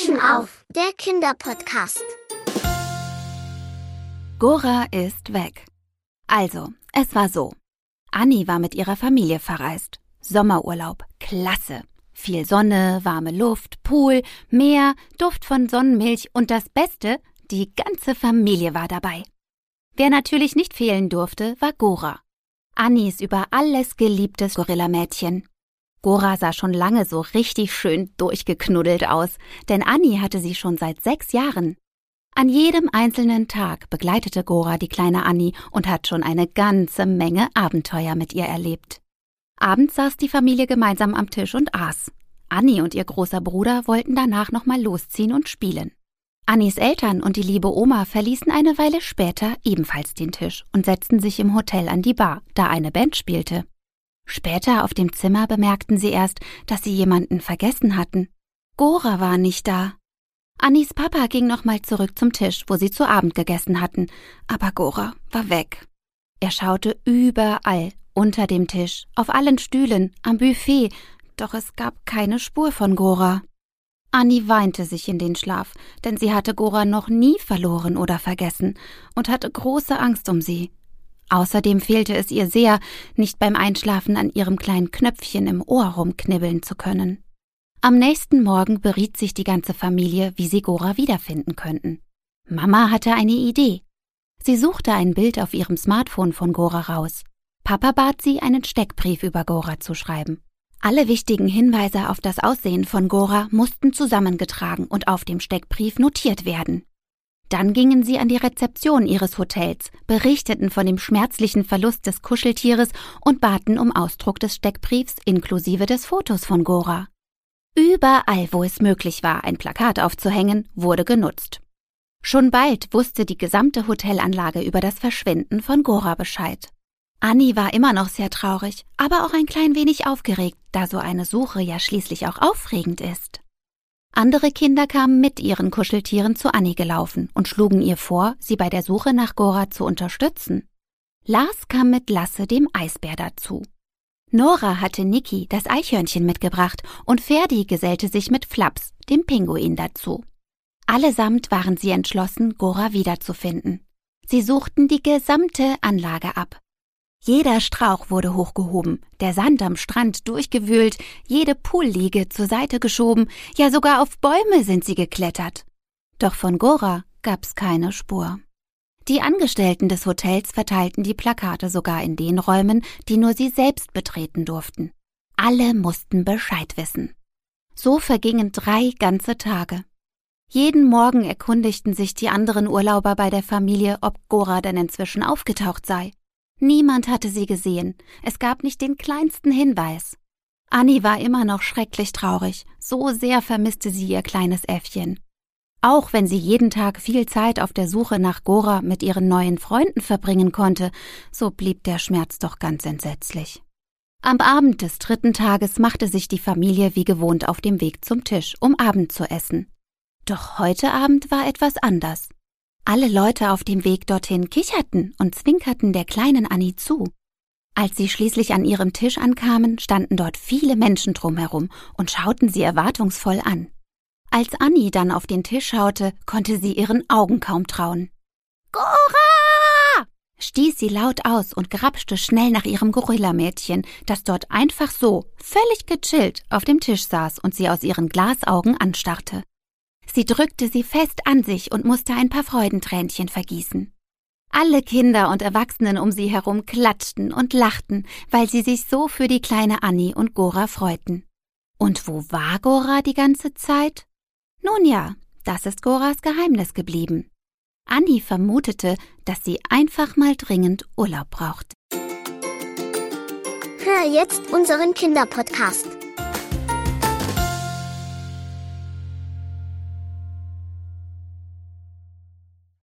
Frischen auf, der Kinderpodcast. Gora ist weg. Also, es war so. Anni war mit ihrer Familie verreist. Sommerurlaub, klasse. Viel Sonne, warme Luft, Pool, Meer, Duft von Sonnenmilch und das Beste, die ganze Familie war dabei. Wer natürlich nicht fehlen durfte, war Gora. Annis über alles geliebtes Gorillamädchen. Gora sah schon lange so richtig schön durchgeknuddelt aus, denn Anni hatte sie schon seit sechs Jahren. An jedem einzelnen Tag begleitete Gora die kleine Anni und hat schon eine ganze Menge Abenteuer mit ihr erlebt. Abends saß die Familie gemeinsam am Tisch und aß. Anni und ihr großer Bruder wollten danach nochmal losziehen und spielen. Annis Eltern und die liebe Oma verließen eine Weile später ebenfalls den Tisch und setzten sich im Hotel an die Bar, da eine Band spielte. Später auf dem Zimmer bemerkten sie erst, dass sie jemanden vergessen hatten. Gora war nicht da. Annis Papa ging nochmal zurück zum Tisch, wo sie zu Abend gegessen hatten, aber Gora war weg. Er schaute überall, unter dem Tisch, auf allen Stühlen, am Buffet, doch es gab keine Spur von Gora. Annie weinte sich in den Schlaf, denn sie hatte Gora noch nie verloren oder vergessen und hatte große Angst um sie. Außerdem fehlte es ihr sehr, nicht beim Einschlafen an ihrem kleinen Knöpfchen im Ohr rumknibbeln zu können. Am nächsten Morgen beriet sich die ganze Familie, wie sie Gora wiederfinden könnten. Mama hatte eine Idee. Sie suchte ein Bild auf ihrem Smartphone von Gora raus. Papa bat sie, einen Steckbrief über Gora zu schreiben. Alle wichtigen Hinweise auf das Aussehen von Gora mussten zusammengetragen und auf dem Steckbrief notiert werden. Dann gingen sie an die Rezeption ihres Hotels, berichteten von dem schmerzlichen Verlust des Kuscheltieres und baten um Ausdruck des Steckbriefs inklusive des Fotos von Gora. Überall, wo es möglich war, ein Plakat aufzuhängen, wurde genutzt. Schon bald wusste die gesamte Hotelanlage über das Verschwinden von Gora Bescheid. Annie war immer noch sehr traurig, aber auch ein klein wenig aufgeregt, da so eine Suche ja schließlich auch aufregend ist. Andere Kinder kamen mit ihren Kuscheltieren zu Annie gelaufen und schlugen ihr vor, sie bei der Suche nach Gora zu unterstützen. Lars kam mit Lasse, dem Eisbär, dazu. Nora hatte Niki, das Eichhörnchen, mitgebracht und Ferdi gesellte sich mit Flaps, dem Pinguin, dazu. Allesamt waren sie entschlossen, Gora wiederzufinden. Sie suchten die gesamte Anlage ab, jeder Strauch wurde hochgehoben, der Sand am Strand durchgewühlt, jede Poolliege zur Seite geschoben, ja sogar auf Bäume sind sie geklettert. Doch von Gora gab's keine Spur. Die Angestellten des Hotels verteilten die Plakate sogar in den Räumen, die nur sie selbst betreten durften. Alle mussten Bescheid wissen. So vergingen drei ganze Tage. Jeden Morgen erkundigten sich die anderen Urlauber bei der Familie, ob Gora denn inzwischen aufgetaucht sei. Niemand hatte sie gesehen. Es gab nicht den kleinsten Hinweis. Annie war immer noch schrecklich traurig. So sehr vermisste sie ihr kleines Äffchen. Auch wenn sie jeden Tag viel Zeit auf der Suche nach Gora mit ihren neuen Freunden verbringen konnte, so blieb der Schmerz doch ganz entsetzlich. Am Abend des dritten Tages machte sich die Familie wie gewohnt auf dem Weg zum Tisch, um Abend zu essen. Doch heute Abend war etwas anders. Alle Leute auf dem Weg dorthin kicherten und zwinkerten der kleinen Annie zu. Als sie schließlich an ihrem Tisch ankamen, standen dort viele Menschen drumherum und schauten sie erwartungsvoll an. Als Annie dann auf den Tisch schaute, konnte sie ihren Augen kaum trauen. Gora! stieß sie laut aus und grapschte schnell nach ihrem Gorillamädchen, das dort einfach so, völlig gechillt, auf dem Tisch saß und sie aus ihren Glasaugen anstarrte. Sie drückte sie fest an sich und musste ein paar Freudentränchen vergießen. Alle Kinder und Erwachsenen um sie herum klatschten und lachten, weil sie sich so für die kleine Annie und Gora freuten. Und wo war Gora die ganze Zeit? Nun ja, das ist Goras Geheimnis geblieben. Annie vermutete, dass sie einfach mal dringend Urlaub braucht. Hör jetzt unseren Kinderpodcast.